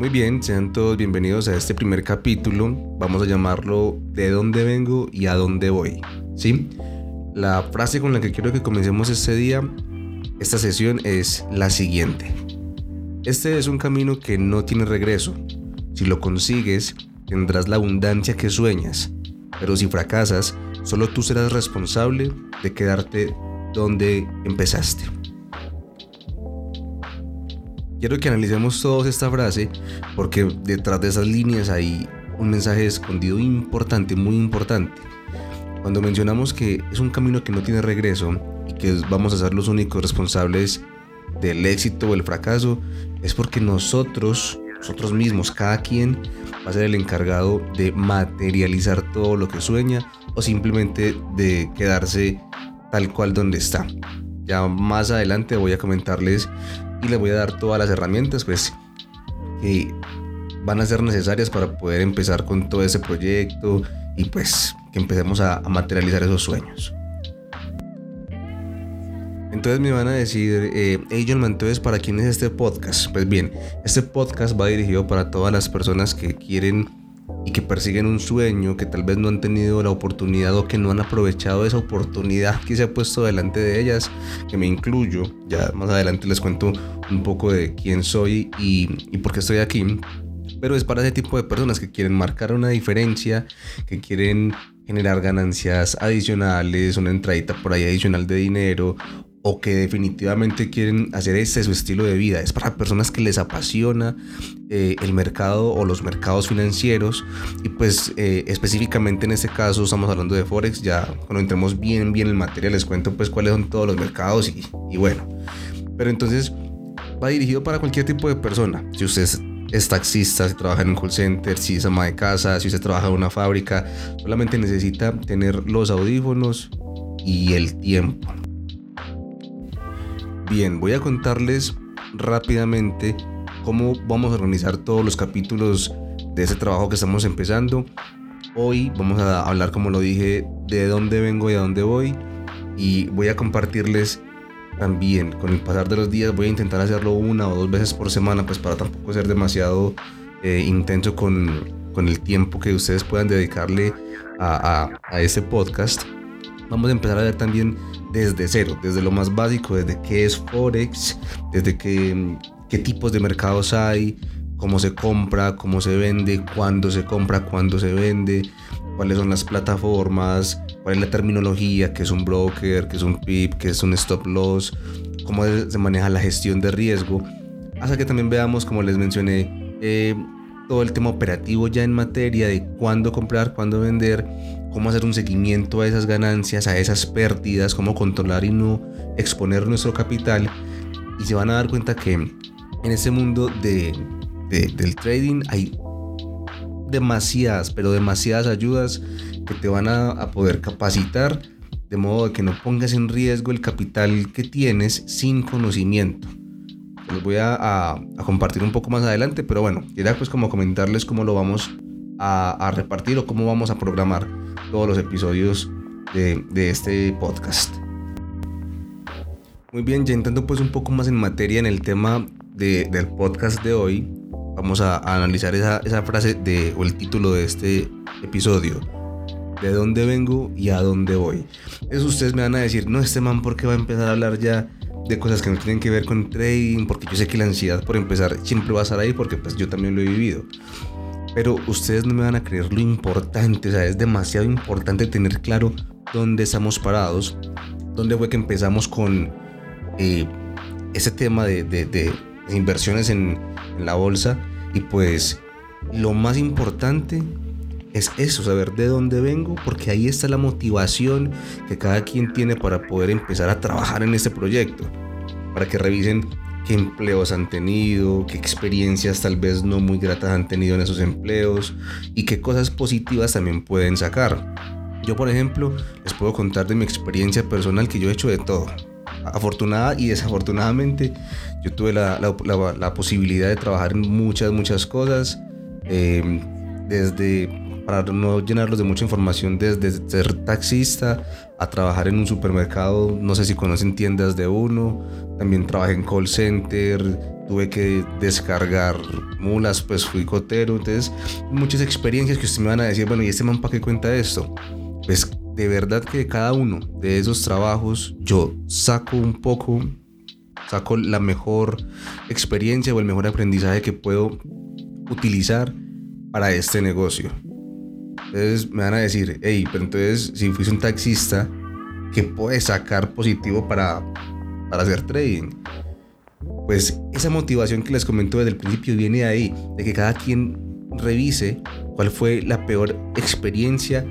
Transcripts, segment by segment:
Muy bien, sean todos bienvenidos a este primer capítulo. Vamos a llamarlo ¿De dónde vengo y a dónde voy? ¿Sí? La frase con la que quiero que comencemos este día, esta sesión es la siguiente. Este es un camino que no tiene regreso. Si lo consigues, tendrás la abundancia que sueñas. Pero si fracasas, solo tú serás responsable de quedarte donde empezaste. Quiero que analicemos todos esta frase porque detrás de esas líneas hay un mensaje escondido importante, muy importante. Cuando mencionamos que es un camino que no tiene regreso y que vamos a ser los únicos responsables del éxito o el fracaso, es porque nosotros, nosotros mismos, cada quien va a ser el encargado de materializar todo lo que sueña o simplemente de quedarse tal cual donde está. Ya más adelante voy a comentarles y les voy a dar todas las herramientas pues que van a ser necesarias para poder empezar con todo ese proyecto y pues que empecemos a, materializar esos sueños. Entonces me van a decir, eh, hey John, ¿para quién es este podcast? Pues bien, este podcast va dirigido para todas las personas que quieren y que persiguen un sueño, que tal vez no han tenido la oportunidad o que no han aprovechado esa oportunidad que se ha puesto delante de ellas, que me incluyo. Ya más adelante les cuento un poco de quién soy y, por qué estoy aquí. Pero es para ese tipo de personas que quieren marcar una diferencia, que quieren generar ganancias adicionales, una entradita por ahí adicional de dinero o que definitivamente quieren hacer este su estilo de vida. Es para personas que les apasiona eh, el mercado o los mercados financieros y pues eh, específicamente en este caso estamos hablando de Forex. Ya cuando entremos bien bien en materia les cuento pues cuáles son todos los mercados y, y bueno. Pero entonces va dirigido para cualquier tipo de persona. Si usted es taxista, si trabaja en un call center, si es ama de casa, si usted trabaja en una fábrica, solamente necesita tener los audífonos y el tiempo Bien, voy a contarles rápidamente cómo vamos a organizar todos los capítulos de ese trabajo que estamos empezando. Hoy vamos a hablar, como lo dije, de dónde vengo y a dónde voy. Y voy a compartirles también, con el pasar de los días, voy a intentar hacerlo una o dos veces por semana, pues para tampoco ser demasiado eh, intenso con, con, el tiempo que ustedes puedan dedicarle a, a, a podcast. Vamos a empezar a ver también desde cero, desde lo más básico, desde qué es Forex, desde qué, qué tipos de mercados hay, cómo se compra, cómo se vende, cuándo se compra, cuándo se vende, cuáles son las plataformas, cuál es la terminología, qué es un broker, qué es un PIP, qué es un stop loss, cómo se maneja la gestión de riesgo, hasta que también veamos, como les mencioné, eh, todo el tema operativo ya en materia de cuándo comprar, cuándo vender, cómo hacer un seguimiento a esas ganancias, a esas pérdidas, cómo controlar y no exponer nuestro capital. Y se van a dar cuenta que en ese mundo de, del trading hay demasiadas, pero demasiadas ayudas que te van a, poder capacitar de modo que no pongas en riesgo el capital que tienes sin conocimiento. Los voy a, a, compartir un poco más adelante, pero bueno, quería pues como comentarles cómo lo vamos a, a repartir o cómo vamos a programar todos los episodios de, de este podcast. Muy bien, ya entrando pues un poco más en materia en el tema de, del podcast de hoy, vamos a, analizar esa, esa, frase de, o el título de este episodio. ¿De dónde vengo y a dónde voy? Eso ustedes me van a decir, no, este man, ¿por qué va a empezar a hablar ya de cosas que no tienen que ver con trading? Porque yo sé que la ansiedad por empezar siempre va a estar ahí, porque pues yo también lo he vivido. Pero ustedes no me van a creer lo importante, o sea, es demasiado importante tener claro dónde estamos parados, dónde fue que empezamos con eh, ese tema de, inversiones en, en la bolsa. Y pues lo más importante es eso, saber de dónde vengo, porque ahí está la motivación que cada quien tiene para poder empezar a trabajar en este proyecto, para que revisen empleos han tenido, qué experiencias tal vez no muy gratas han tenido en esos empleos y qué cosas positivas también pueden sacar. Yo, por ejemplo, les puedo contar de mi experiencia personal que yo he hecho de todo. Afortunada y desafortunadamente, yo tuve la, la, posibilidad de trabajar en muchas, muchas cosas. Eh, desde para no llenarlos de mucha información, desde ser taxista a trabajar en un supermercado, no sé si conocen tiendas de uno, también trabajé en call center, tuve que descargar mulas, pues fui cotero, entonces muchas experiencias que ustedes me van a decir, bueno, ¿y este man para qué cuenta esto? Pues de verdad que de cada uno de esos trabajos yo saco un poco, saco la mejor experiencia o el mejor aprendizaje que puedo utilizar para este negocio. Entonces me van a decir, hey, pero entonces si fuiste un taxista, ¿qué puedes sacar positivo para, para hacer trading? Pues esa motivación que les comento desde el principio viene de ahí, de que cada quien revise cuál fue la peor experiencia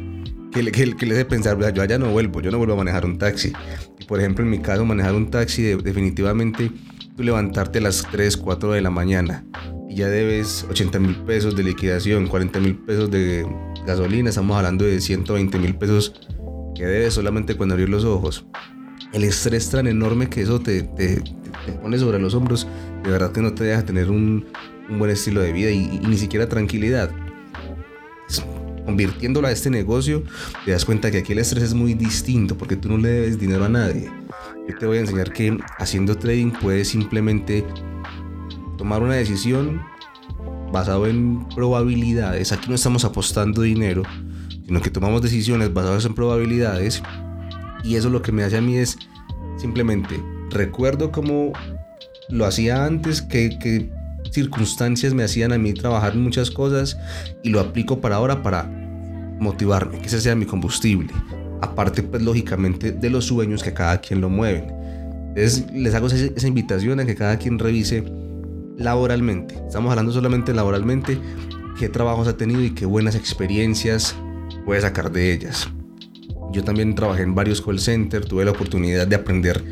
que le, que, que le debe pensar, yo allá no vuelvo, yo no vuelvo a manejar un taxi. Y por ejemplo, en mi caso, manejar un taxi, definitivamente tú levantarte a las 3, 4 de la mañana y ya debes 80 mil pesos de liquidación, 40 mil pesos de gasolina, estamos hablando de 120 mil pesos que debes solamente cuando abrir los ojos. El estrés tan enorme que eso te, te, te pone sobre los hombros, de verdad que no te deja tener un, un buen estilo de vida y, y ni siquiera tranquilidad convirtiéndolo a este negocio, te das cuenta que aquí el estrés es muy distinto porque tú no le debes dinero a nadie. Yo te voy a enseñar que haciendo trading puedes simplemente tomar una decisión basado en probabilidades. Aquí no estamos apostando dinero, sino que tomamos decisiones basadas en probabilidades. Y eso lo que me hace a mí es simplemente recuerdo cómo lo hacía antes, que, circunstancias me hacían a mí trabajar muchas cosas y lo aplico para ahora para motivarme, que ese sea mi combustible. Aparte, pues lógicamente de los sueños que cada quien lo mueven. Entonces les hago esa, invitación a que cada quien revise laboralmente. Estamos hablando solamente laboralmente, qué trabajos ha tenido y qué buenas experiencias puede sacar de ellas. Yo también trabajé en varios call centers, tuve la oportunidad de aprender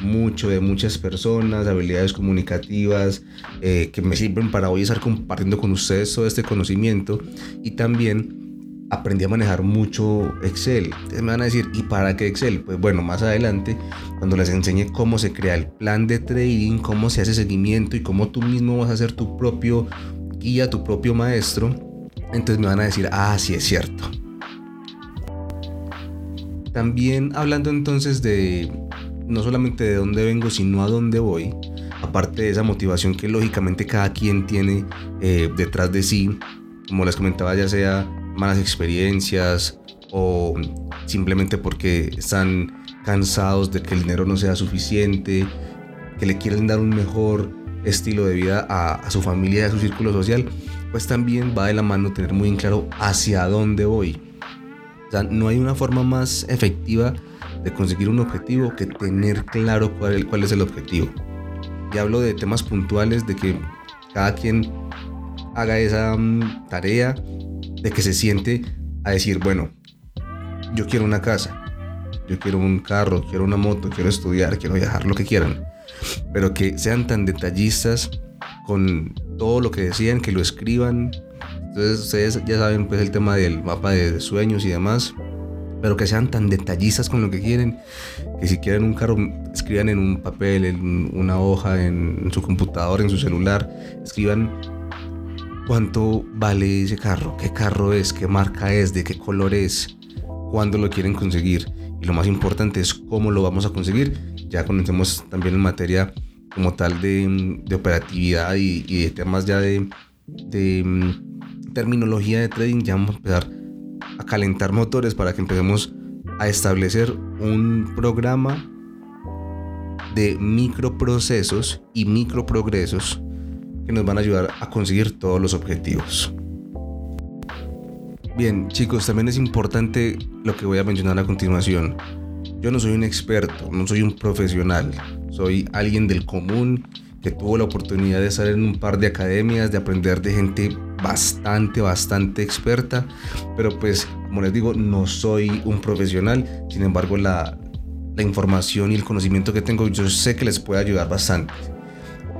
mucho de muchas personas, habilidades comunicativas eh, que me sirven para hoy estar compartiendo con ustedes todo este conocimiento y también aprendí a manejar mucho Excel. Ustedes me van a decir, ¿y para qué Excel? Pues bueno, más adelante, cuando les enseñe cómo se crea el plan de trading, cómo se hace seguimiento y cómo tú mismo vas a ser tu propio guía, tu propio maestro, entonces me van a decir, ah, sí es cierto. También hablando entonces de no solamente de dónde vengo, sino a dónde voy, aparte de esa motivación que lógicamente cada quien tiene eh, detrás de sí, como les comentaba, ya sea malas experiencias o simplemente porque están cansados de que el dinero no sea suficiente, que le quieren dar un mejor estilo de vida a, su familia y a su círculo social, pues también va de la mano tener muy en claro hacia dónde voy. O sea, no hay una forma más efectiva de conseguir un objetivo que tener claro cuál, cuál es el objetivo. Ya hablo de temas puntuales, de que cada quien haga esa mm, tarea, de que se siente a decir, bueno, yo quiero una casa, yo quiero un carro, quiero una moto, quiero estudiar, quiero viajar, lo que quieran, pero que sean tan detallistas con todo lo que decían, que lo escriban. Entonces ustedes ya saben pues el tema del mapa de sueños y demás pero que sean tan detallistas con lo que quieren, que si quieren un carro, escriban en un papel, en una hoja, en, su computador, en su celular, escriban cuánto vale ese carro, qué carro es, qué marca es, de qué color es, cuándo lo quieren conseguir. Y lo más importante es cómo lo vamos a conseguir. Ya conocemos también en materia como tal de, operatividad y, y, de temas ya de, de mm, terminología de trading, ya vamos a empezar a calentar motores para que empecemos a establecer un programa de microprocesos y microprogresos que nos van a ayudar a conseguir todos los objetivos. Bien, chicos, también es importante lo que voy a mencionar a continuación. Yo no soy un experto, no soy un profesional, soy alguien del común que tuvo la oportunidad de estar en un par de academias, de aprender de gente bastante, bastante experta, pero pues como les digo, no soy un profesional, sin embargo la, la información y el conocimiento que tengo yo sé que les puede ayudar bastante.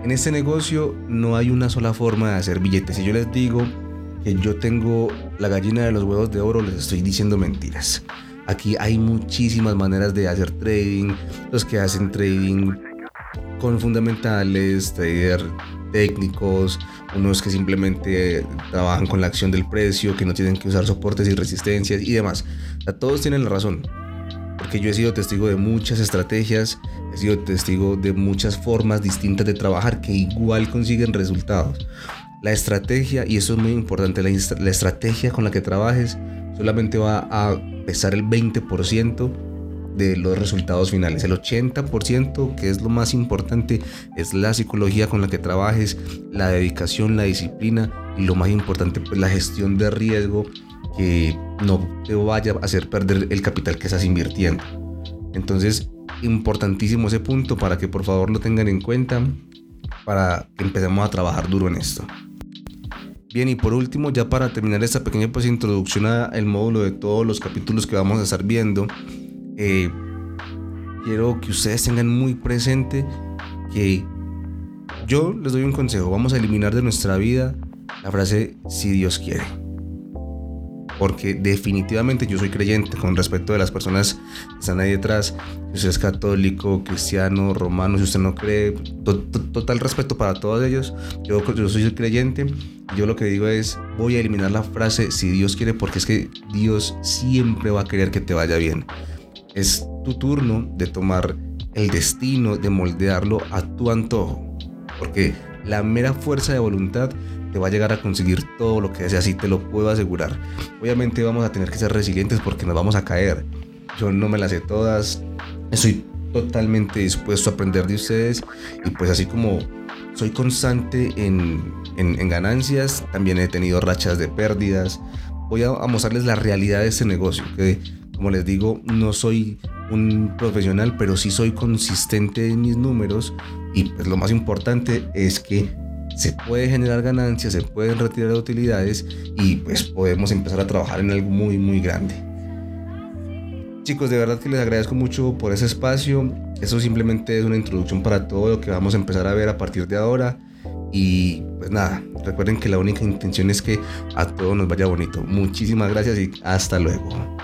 En este negocio no hay una sola forma de hacer billetes. Si yo les digo que yo tengo la gallina de los huevos de oro, les estoy diciendo mentiras. Aquí hay muchísimas maneras de hacer trading. Los que hacen trading con fundamentales, trader técnicos, unos que simplemente trabajan con la acción del precio, que no tienen que usar soportes y resistencias y demás. todos tienen la razón. Porque yo he sido testigo de muchas estrategias, he sido testigo de muchas formas distintas de trabajar que igual consiguen resultados. La estrategia, y eso es muy importante, la, la estrategia con la que trabajes solamente va a pesar el 20% de los resultados finales. El 80%, que es lo más importante, es la psicología con la que trabajes, la dedicación, la disciplina y lo más importante, pues la gestión de riesgo que no te vaya a hacer perder el capital que estás invirtiendo. Entonces, importantísimo ese punto para que por favor lo tengan en cuenta para que empecemos a trabajar duro en esto. Bien, y por último, ya para terminar esta pequeña pues, introducción al módulo de todos los capítulos que vamos a estar viendo, eh, quiero que ustedes tengan muy presente que yo les doy un consejo, vamos a eliminar de nuestra vida la frase si Dios quiere porque definitivamente yo soy creyente con respecto de las personas que están ahí detrás. Si usted es católico, cristiano, romano, si usted no cree, total respeto para todos ellos. Yo, yo soy creyente. Yo lo que digo es, voy a eliminar la frase si Dios quiere, porque es que Dios siempre va a querer que te vaya bien. Es tu turno de tomar el destino, de moldearlo a tu antojo. Porque la mera fuerza de voluntad va a llegar a conseguir todo lo que deseas y te lo puedo asegurar. Obviamente vamos a tener que ser resilientes porque nos vamos a caer. Yo no me las sé todas. Estoy totalmente dispuesto a aprender de ustedes y pues así como soy constante en, en, ganancias, también he tenido rachas de pérdidas. Voy a, a mostrarles la realidad de este negocio, que como les digo, no soy un profesional, pero sí soy consistente en mis números y pues lo más importante es que se puede generar ganancias, se pueden retirar utilidades y pues podemos empezar a trabajar en algo muy muy grande. Chicos, de verdad que les agradezco mucho por ese espacio. Eso simplemente es una introducción para todo lo que vamos a empezar a ver a partir de ahora. Y pues nada, recuerden que la única intención es que a todos nos vaya bonito. Muchísimas gracias y hasta luego.